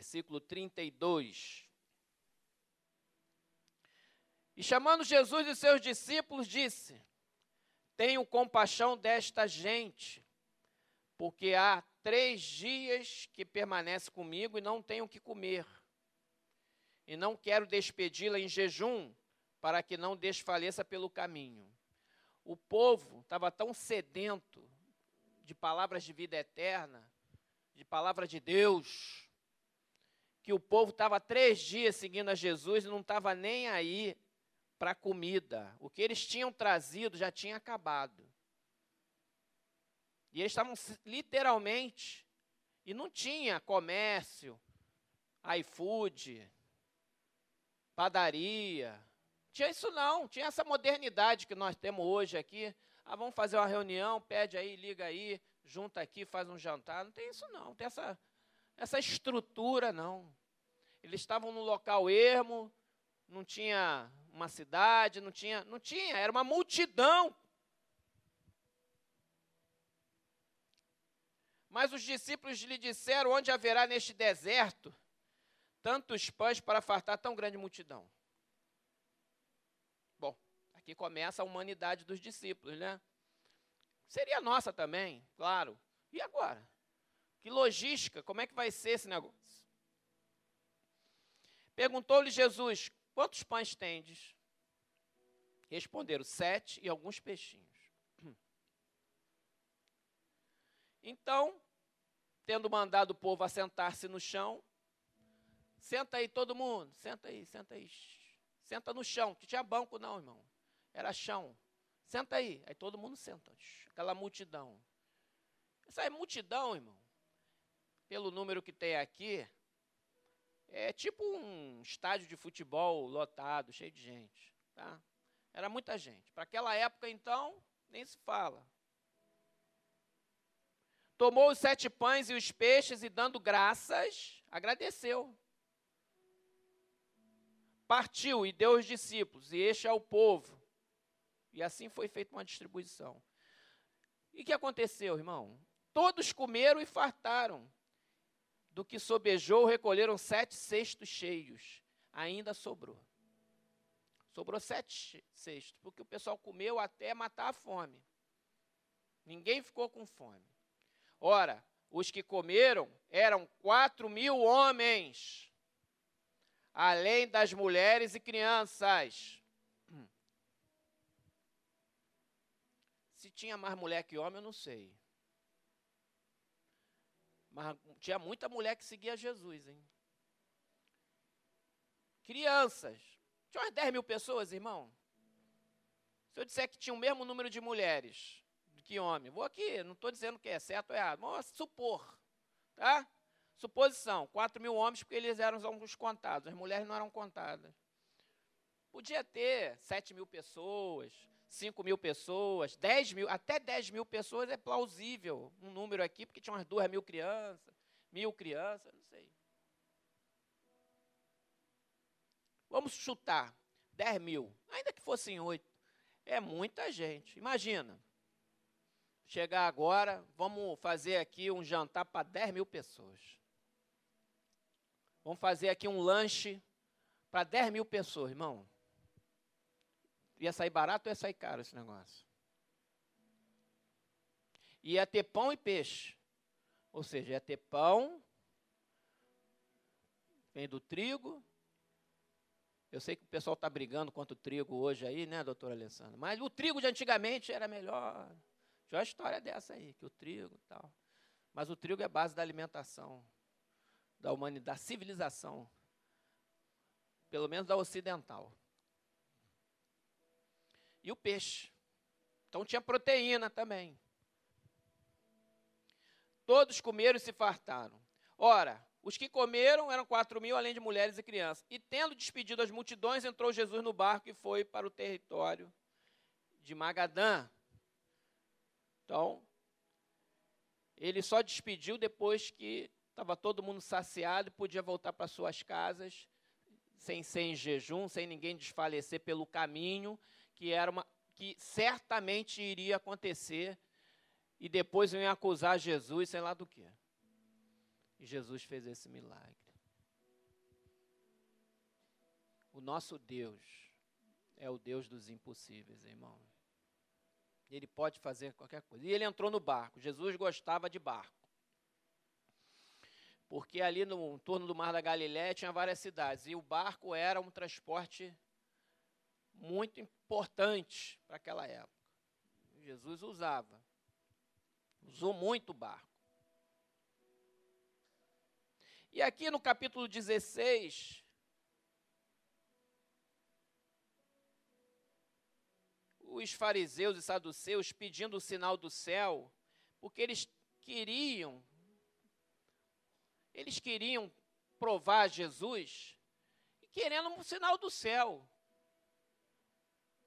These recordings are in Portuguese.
capítulo 15, versículo 32. E chamando Jesus e seus discípulos, disse: Tenho compaixão desta gente, porque há três dias que permanece comigo e não tenho o que comer. E não quero despedi-la em jejum, para que não desfaleça pelo caminho. O povo estava tão sedento de palavras de vida eterna, de palavra de Deus, que o povo estava três dias seguindo a Jesus e não estava nem aí para comida. O que eles tinham trazido já tinha acabado. E eles estavam literalmente, e não tinha comércio, iFood, padaria. Tinha isso não, tinha essa modernidade que nós temos hoje aqui. Ah, vamos fazer uma reunião, pede aí, liga aí, junta aqui, faz um jantar. Não tem isso não, não tem essa, essa estrutura não. Eles estavam num local ermo, não tinha uma cidade, não tinha, não tinha, era uma multidão Mas os discípulos lhe disseram: Onde haverá neste deserto tantos pães para fartar tão grande multidão? Bom, aqui começa a humanidade dos discípulos, né? Seria nossa também, claro. E agora? Que logística, como é que vai ser esse negócio? Perguntou-lhe Jesus: Quantos pães tendes? Responderam: Sete e alguns peixinhos. Então, tendo mandado o povo assentar-se no chão, senta aí todo mundo, senta aí, senta aí. Senta no chão, que tinha banco não, irmão. Era chão. Senta aí. Aí todo mundo senta. Aquela multidão. Essa é multidão, irmão. Pelo número que tem aqui, é tipo um estádio de futebol lotado, cheio de gente. Tá? Era muita gente. Para aquela época, então, nem se fala. Tomou os sete pães e os peixes e, dando graças, agradeceu. Partiu e deu aos discípulos, e este ao povo. E assim foi feita uma distribuição. E o que aconteceu, irmão? Todos comeram e fartaram. Do que sobejou, recolheram sete cestos cheios. Ainda sobrou. Sobrou sete cestos, porque o pessoal comeu até matar a fome. Ninguém ficou com fome. Ora, os que comeram eram quatro mil homens, além das mulheres e crianças. Se tinha mais mulher que homem, eu não sei. Mas tinha muita mulher que seguia Jesus, hein? Crianças. Tinha umas 10 mil pessoas, irmão. Se eu disser que tinha o mesmo número de mulheres que homem. Vou aqui, não estou dizendo que é certo ou errado, vamos supor, tá? Suposição, 4 mil homens, porque eles eram os contados, as mulheres não eram contadas. Podia ter 7 mil pessoas, 5 mil pessoas, 10 mil, até 10 mil pessoas é plausível um número aqui, porque tinha umas 2 mil crianças, mil crianças, não sei. Vamos chutar, 10 mil, ainda que fossem 8, é muita gente. Imagina, chegar agora, vamos fazer aqui um jantar para 10 mil pessoas. Vamos fazer aqui um lanche para 10 mil pessoas, irmão. Ia sair barato ou ia sair caro esse negócio? Ia ter pão e peixe. Ou seja, ia ter pão, vem do trigo. Eu sei que o pessoal está brigando contra o trigo hoje aí, né, doutor Alessandro? Mas o trigo de antigamente era melhor. Tinha uma história dessa aí, que o trigo e tal. Mas o trigo é base da alimentação da humanidade, da civilização, pelo menos da ocidental. E o peixe. Então tinha proteína também. Todos comeram e se fartaram. Ora, os que comeram eram quatro mil, além de mulheres e crianças. E tendo despedido as multidões, entrou Jesus no barco e foi para o território de Magadã. Então, ele só despediu depois que estava todo mundo saciado e podia voltar para suas casas, sem ser em jejum, sem ninguém desfalecer pelo caminho, que era uma que certamente iria acontecer e depois iam acusar Jesus, sei lá do que. E Jesus fez esse milagre. O nosso Deus é o Deus dos impossíveis, irmão. Ele pode fazer qualquer coisa. E ele entrou no barco. Jesus gostava de barco. Porque ali no torno do Mar da Galiléia tinha várias cidades. E o barco era um transporte muito importante para aquela época. Jesus usava. Usou muito o barco. E aqui no capítulo 16, os fariseus e saduceus pedindo o sinal do céu, porque eles queriam eles queriam provar Jesus querendo um sinal do céu.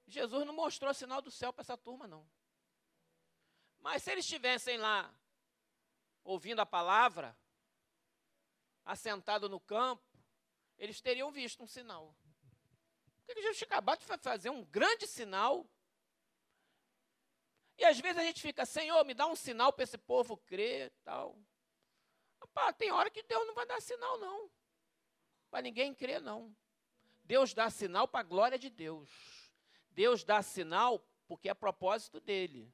Jesus não mostrou sinal do céu para essa turma não. Mas se eles estivessem lá ouvindo a palavra, assentado no campo, eles teriam visto um sinal. Porque Jesus tinha acabado de fazer um grande sinal. E às vezes a gente fica, Senhor, me dá um sinal para esse povo crer tal. Tem hora que Deus não vai dar sinal, não. Para ninguém crer, não. Deus dá sinal para a glória de Deus. Deus dá sinal porque é propósito dele.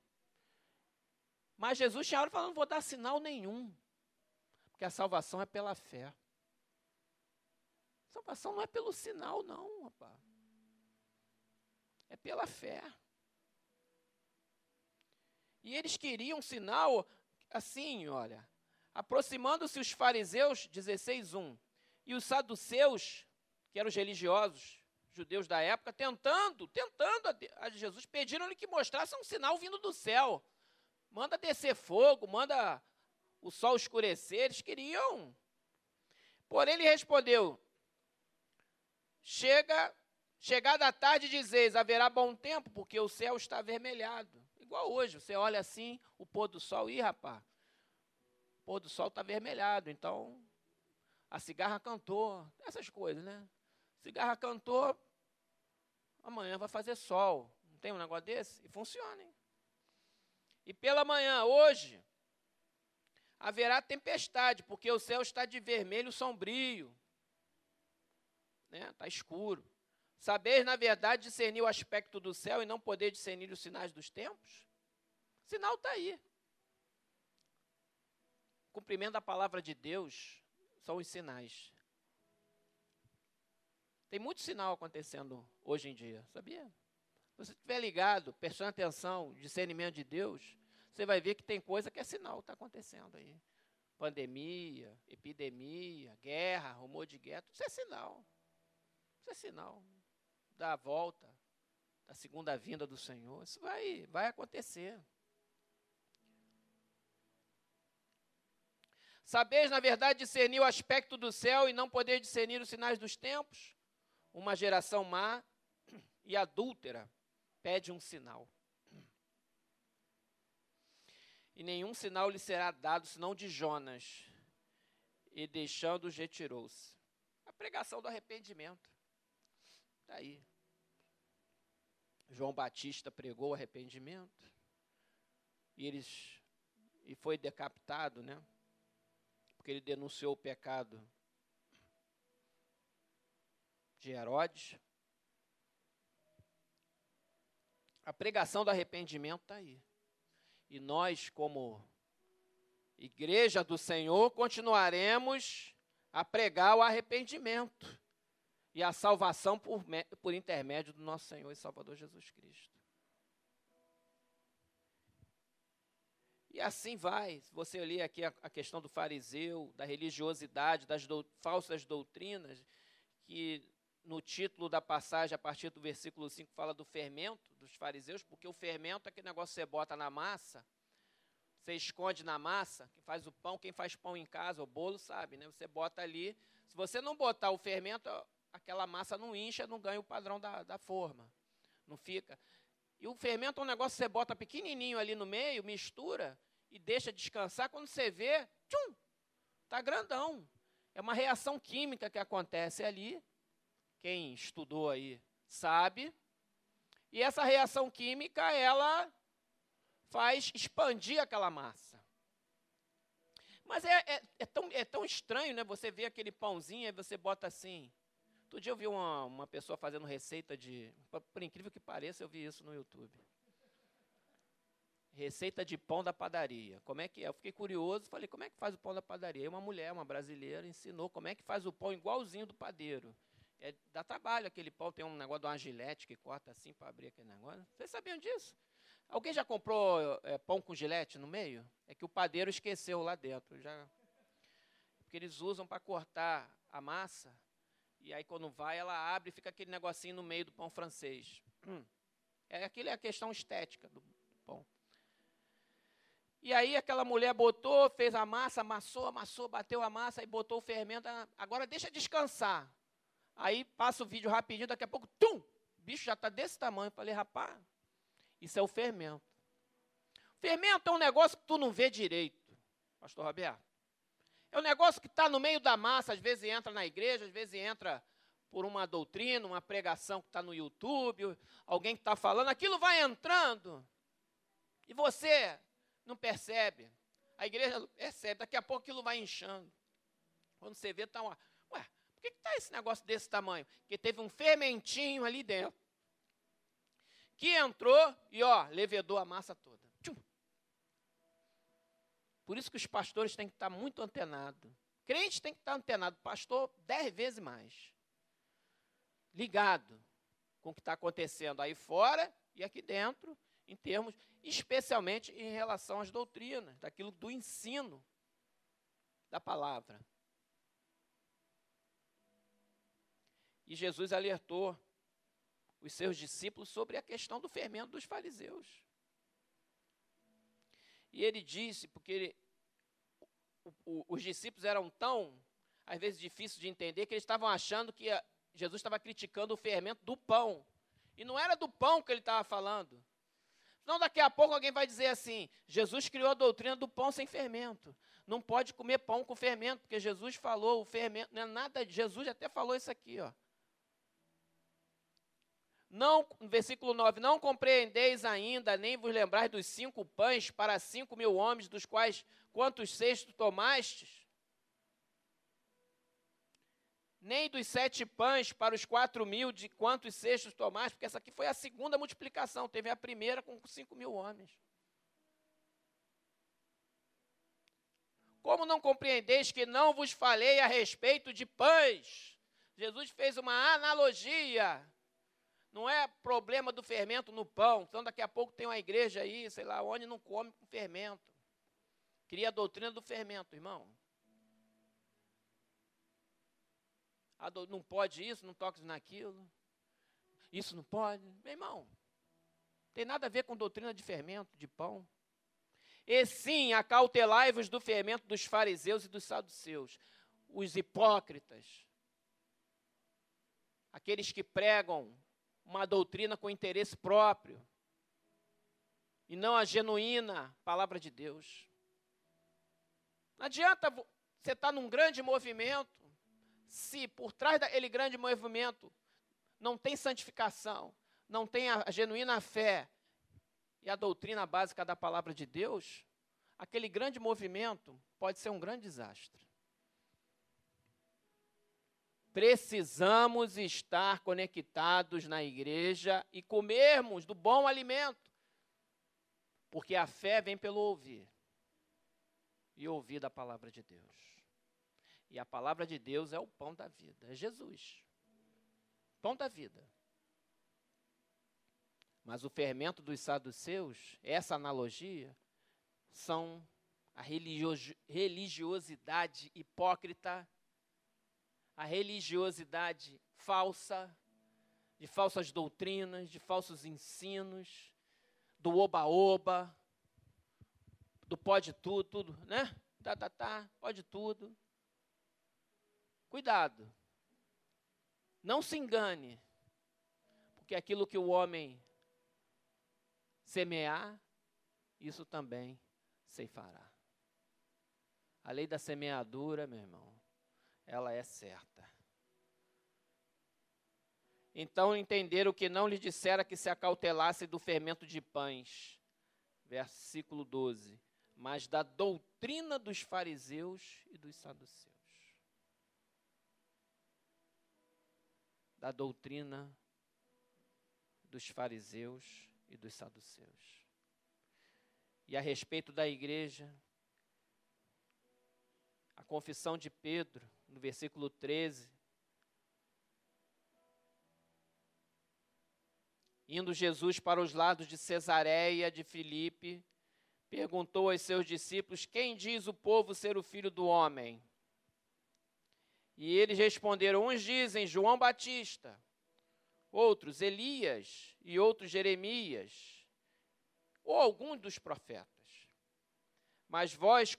Mas Jesus tinha hora falando, não vou dar sinal nenhum. Porque a salvação é pela fé. A salvação não é pelo sinal, não, rapaz. É pela fé. E eles queriam sinal assim, olha. Aproximando-se os fariseus, 16:1, e os saduceus, que eram os religiosos, judeus da época, tentando, tentando a, Jesus, pediram-lhe que mostrasse um sinal vindo do céu. Manda descer fogo, manda o sol escurecer, eles queriam. Porém, ele respondeu: Chega, chegada a tarde, dizeis: haverá bom tempo, porque o céu está avermelhado. Igual hoje, você olha assim, o pôr do sol, ih, rapaz, o pôr do sol está avermelhado, então a cigarra cantou, essas coisas, né? Cigarra cantou, amanhã vai fazer sol. Não tem um negócio desse? E funciona, hein? E pela manhã, hoje, haverá tempestade, porque o céu está de vermelho sombrio. Né? Está escuro. Sabeis, na verdade, discernir o aspecto do céu e não poder discernir os sinais dos tempos? O sinal está aí. O cumprimento da palavra de Deus são os sinais. Tem muito sinal acontecendo hoje em dia, sabia? Se você estiver ligado, prestando atenção, discernimento de Deus, você vai ver que tem coisa que é sinal, está acontecendo aí. Pandemia, epidemia, guerra, rumor de guerra, tudo isso é sinal. Isso é sinal da volta, da segunda vinda do Senhor. Isso vai, vai acontecer. Sabeis, na verdade, discernir o aspecto do céu e não poder discernir os sinais dos tempos? Uma geração má e adúltera pede um sinal e nenhum sinal lhe será dado senão de Jonas. E deixando-os, retirou-se. A pregação do arrependimento. Está aí. João Batista pregou o arrependimento. E eles e foi decapitado, né? Porque ele denunciou o pecado de Herodes. A pregação do arrependimento está aí. E nós, como igreja do Senhor, continuaremos a pregar o arrependimento e a salvação por, por intermédio do nosso Senhor e Salvador Jesus Cristo. E assim vai. Você ler aqui a, a, questão do fariseu, da religiosidade, das do, falsas doutrinas, que no título da passagem, a partir do versículo 5, fala do fermento dos fariseus, porque o fermento é aquele negócio que você bota na massa, você esconde na massa, quem faz o pão, quem faz pão em casa, o bolo sabe, né? Você bota ali, se você não botar o fermento, aquela massa não incha, não ganha o padrão da, da forma, não fica. E o fermento é um negócio que você bota pequenininho ali no meio, mistura e deixa descansar, quando você vê, tchum, tá grandão. É uma reação química que acontece ali, quem estudou aí sabe. E essa reação química, ela faz expandir aquela massa. Mas é, é, é, tão, é tão estranho, né? Você vê aquele pãozinho e você bota assim. Outro dia eu vi uma, uma pessoa fazendo receita de. Por incrível que pareça, eu vi isso no YouTube. Receita de pão da padaria. Como é que é? Eu fiquei curioso, falei, como é que faz o pão da padaria? E uma mulher, uma brasileira, ensinou como é que faz o pão igualzinho do padeiro. É, dá trabalho aquele pão, tem um negócio de uma gilete que corta assim para abrir aquele negócio. Vocês sabiam disso? Alguém já comprou é, pão com gilete no meio? É que o padeiro esqueceu lá dentro. Já... Porque eles usam para cortar a massa. E aí quando vai, ela abre e fica aquele negocinho no meio do pão francês. É, aquilo é a questão estética do pão. E aí aquela mulher botou, fez a massa, amassou, amassou, bateu a massa e botou o fermento. Agora deixa descansar. Aí passa o vídeo rapidinho, daqui a pouco, tum! O bicho já está desse tamanho. Eu falei, rapaz, isso é o fermento. Fermento é um negócio que tu não vê direito, pastor Roberto. É um negócio que está no meio da massa, às vezes entra na igreja, às vezes entra por uma doutrina, uma pregação que está no YouTube, alguém que está falando, aquilo vai entrando. E você não percebe. A igreja percebe, daqui a pouco aquilo vai inchando. Quando você vê, está uma. Por que está esse negócio desse tamanho? Porque teve um fermentinho ali dentro. Que entrou e, ó, levedou a massa toda. Tchum. Por isso que os pastores têm que estar muito antenados. Crente tem que estar antenado. Pastor, dez vezes mais. Ligado com o que está acontecendo aí fora e aqui dentro, em termos, especialmente em relação às doutrinas, daquilo do ensino da palavra. E Jesus alertou os seus discípulos sobre a questão do fermento dos fariseus. E ele disse, porque ele, o, o, os discípulos eram tão, às vezes, difíceis de entender, que eles estavam achando que a, Jesus estava criticando o fermento do pão. E não era do pão que ele estava falando. Não, daqui a pouco alguém vai dizer assim: Jesus criou a doutrina do pão sem fermento. Não pode comer pão com fermento, porque Jesus falou, o fermento, não é nada, Jesus até falou isso aqui, ó. Não, versículo 9, não compreendeis ainda, nem vos lembrais dos cinco pães para cinco mil homens, dos quais quantos cestos tomastes? Nem dos sete pães para os quatro mil, de quantos cestos tomaste? Porque essa aqui foi a segunda multiplicação, teve a primeira com cinco mil homens. Como não compreendeis que não vos falei a respeito de pães? Jesus fez uma analogia não é problema do fermento no pão. Então, daqui a pouco tem uma igreja aí, sei lá, onde não come com fermento. Cria a doutrina do fermento, irmão. Do, não pode isso, não toques naquilo. Isso não pode. Meu irmão, tem nada a ver com doutrina de fermento, de pão. E sim, acautelai-vos do fermento dos fariseus e dos saduceus, os hipócritas, aqueles que pregam uma doutrina com interesse próprio e não a genuína palavra de Deus. Não adianta você estar tá num grande movimento se por trás daquele grande movimento não tem santificação, não tem a genuína fé e a doutrina básica da palavra de Deus, aquele grande movimento pode ser um grande desastre. Precisamos estar conectados na igreja e comermos do bom alimento. Porque a fé vem pelo ouvir. E ouvir da palavra de Deus. E a palavra de Deus é o pão da vida, é Jesus. Pão da vida. Mas o fermento dos saduceus, essa analogia, são a religiosidade hipócrita a religiosidade falsa, de falsas doutrinas, de falsos ensinos, do oba-oba, do pode tudo, tudo, né? Tá, tá, tá, pode tudo. Cuidado. Não se engane, porque aquilo que o homem semear, isso também ceifará. A lei da semeadura, meu irmão, ela é certa. Então entenderam que não lhe dissera que se acautelasse do fermento de pães. versículo 12, mas da doutrina dos fariseus e dos saduceus. Da doutrina dos fariseus e dos saduceus. E a respeito da igreja, a confissão de Pedro, no versículo 13, Indo Jesus para os lados de Cesareia de Filipe, perguntou aos seus discípulos: Quem diz o povo ser o filho do homem? E eles responderam: Uns dizem João Batista, outros Elias e outros Jeremias, ou algum dos profetas. Mas vós,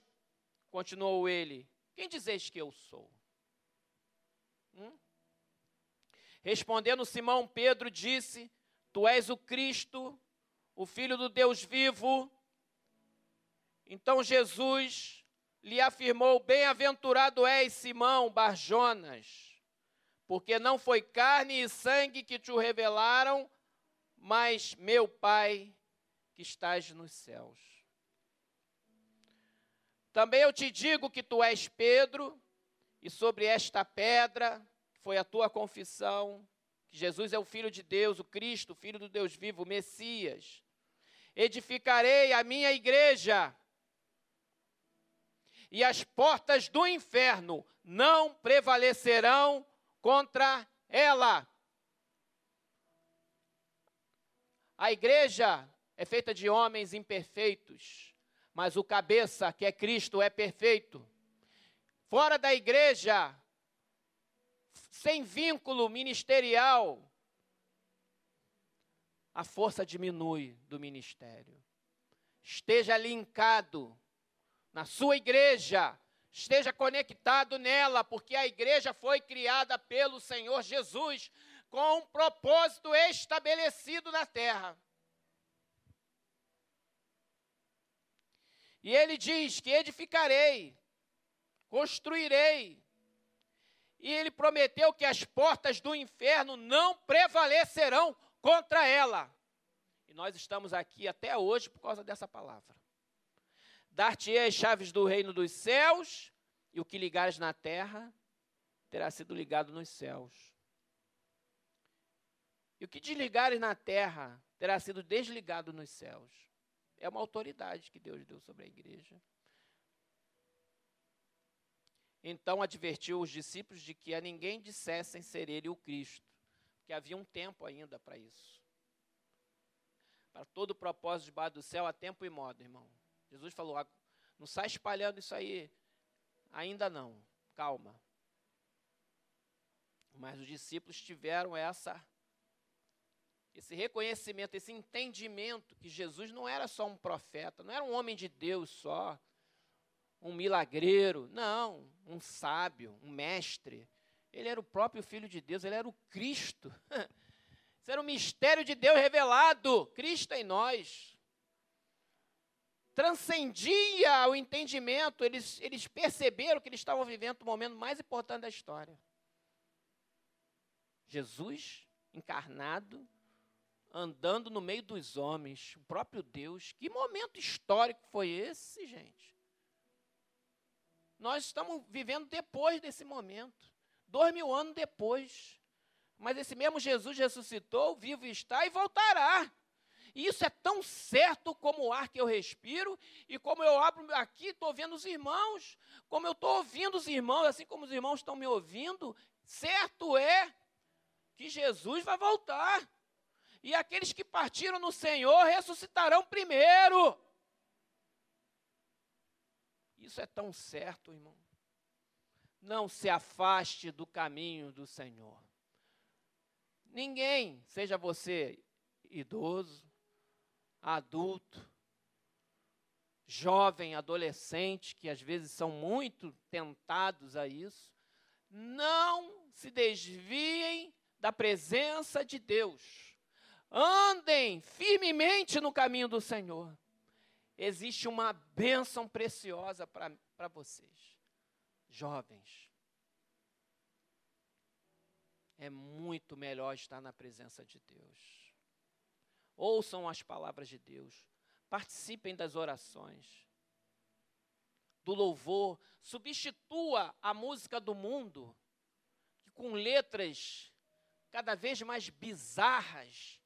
continuou ele, quem dizeis que eu sou? Hum? Respondendo Simão Pedro, disse: Tu és o Cristo, o Filho do Deus vivo. Então Jesus lhe afirmou: Bem-aventurado és, Simão Barjonas, porque não foi carne e sangue que te o revelaram, mas meu Pai que estás nos céus. Também eu te digo que tu és Pedro, e sobre esta pedra, que foi a tua confissão, que Jesus é o Filho de Deus, o Cristo, o Filho do Deus vivo, o Messias. Edificarei a minha igreja, e as portas do inferno não prevalecerão contra ela. A igreja é feita de homens imperfeitos, mas o cabeça, que é Cristo, é perfeito. Fora da igreja sem vínculo ministerial, a força diminui do ministério. Esteja linkado na sua igreja, esteja conectado nela, porque a igreja foi criada pelo Senhor Jesus com um propósito estabelecido na terra. E ele diz que edificarei, construirei, e ele prometeu que as portas do inferno não prevalecerão contra ela. E nós estamos aqui até hoje por causa dessa palavra. Dar-te-ei as chaves do reino dos céus, e o que ligares na terra terá sido ligado nos céus. E o que desligares na terra terá sido desligado nos céus. É uma autoridade que Deus deu sobre a igreja. Então advertiu os discípulos de que a ninguém dissessem ser ele o Cristo, porque havia um tempo ainda para isso. Para todo o propósito debaixo do céu, há tempo e modo, irmão. Jesus falou: ah, não sai espalhando isso aí, ainda não, calma. Mas os discípulos tiveram essa esse reconhecimento, esse entendimento que Jesus não era só um profeta, não era um homem de Deus só, um milagreiro, não, um sábio, um mestre. Ele era o próprio Filho de Deus, ele era o Cristo. Isso era o mistério de Deus revelado, Cristo em nós. Transcendia o entendimento, eles, eles perceberam que eles estavam vivendo o momento mais importante da história. Jesus encarnado, andando no meio dos homens, o próprio Deus. Que momento histórico foi esse, gente? Nós estamos vivendo depois desse momento, dois mil anos depois. Mas esse mesmo Jesus ressuscitou, vivo está e voltará. E isso é tão certo como o ar que eu respiro, e como eu abro aqui, estou vendo os irmãos, como eu estou ouvindo os irmãos, assim como os irmãos estão me ouvindo, certo é que Jesus vai voltar. E aqueles que partiram no Senhor ressuscitarão primeiro. Isso é tão certo, irmão. Não se afaste do caminho do Senhor. Ninguém, seja você idoso, adulto, jovem, adolescente, que às vezes são muito tentados a isso, não se desviem da presença de Deus. Andem firmemente no caminho do Senhor existe uma bênção preciosa para vocês, jovens. É muito melhor estar na presença de Deus. Ouçam as palavras de Deus. Participem das orações, do louvor. Substitua a música do mundo, que com letras cada vez mais bizarras,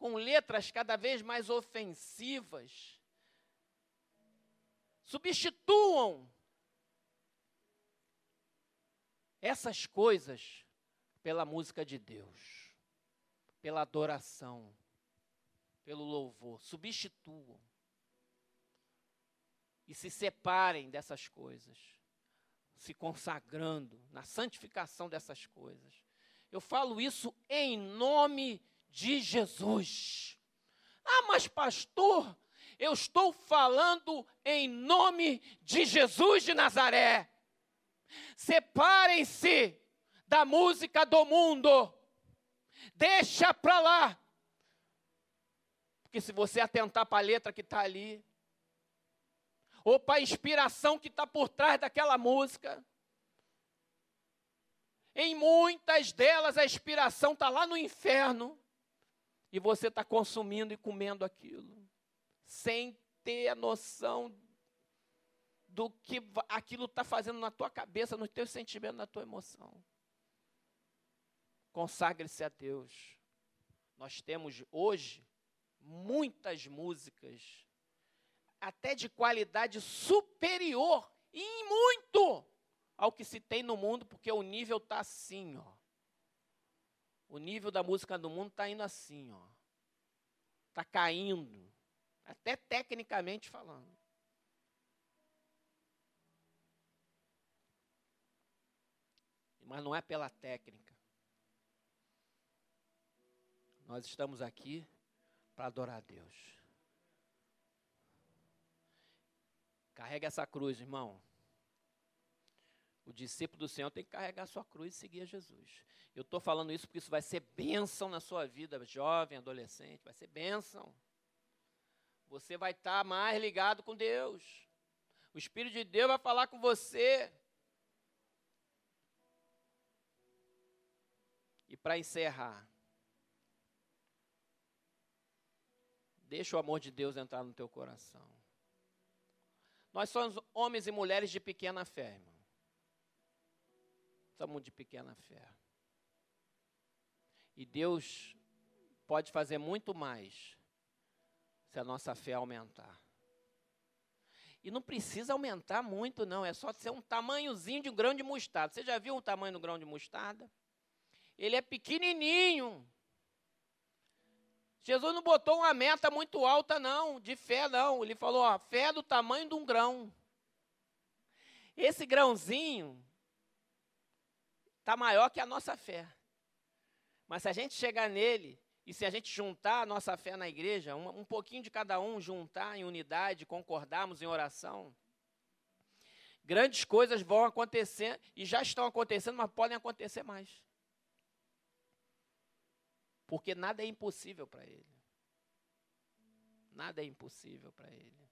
com letras cada vez mais ofensivas. Substituam essas coisas pela música de Deus, pela adoração, pelo louvor. Substituam. E se separem dessas coisas, se consagrando na santificação dessas coisas. Eu falo isso em nome de Jesus. Ah, mas pastor, eu estou falando em nome de Jesus de Nazaré. Separem-se da música do mundo. Deixa para lá. Porque se você atentar para a letra que está ali, ou para a inspiração que está por trás daquela música, em muitas delas a inspiração está lá no inferno e você está consumindo e comendo aquilo, sem ter a noção do que aquilo está fazendo na tua cabeça, nos teus sentimentos, na tua emoção. Consagre-se a Deus. Nós temos hoje muitas músicas, até de qualidade superior, e muito, ao que se tem no mundo, porque o nível está assim, ó. O nível da música do mundo está indo assim, ó. Está caindo, até tecnicamente falando. Mas não é pela técnica. Nós estamos aqui para adorar a Deus. Carrega essa cruz, irmão. O discípulo do Senhor tem que carregar a sua cruz e seguir a Jesus. Eu estou falando isso porque isso vai ser bênção na sua vida, jovem, adolescente, vai ser bênção. Você vai estar tá mais ligado com Deus. O Espírito de Deus vai falar com você. E para encerrar, deixa o amor de Deus entrar no teu coração. Nós somos homens e mulheres de pequena fé, irmão somos de pequena fé. E Deus pode fazer muito mais se a nossa fé aumentar. E não precisa aumentar muito, não. É só ser um tamanhozinho de um grão de mostarda. Você já viu o tamanho do grão de mostarda? Ele é pequenininho. Jesus não botou uma meta muito alta, não, de fé, não. Ele falou, ó, fé é do tamanho de um grão. Esse grãozinho, está maior que a nossa fé. Mas se a gente chegar nele e se a gente juntar a nossa fé na igreja, um, um pouquinho de cada um, juntar em unidade, concordarmos em oração, grandes coisas vão acontecer e já estão acontecendo, mas podem acontecer mais. Porque nada é impossível para ele. Nada é impossível para ele.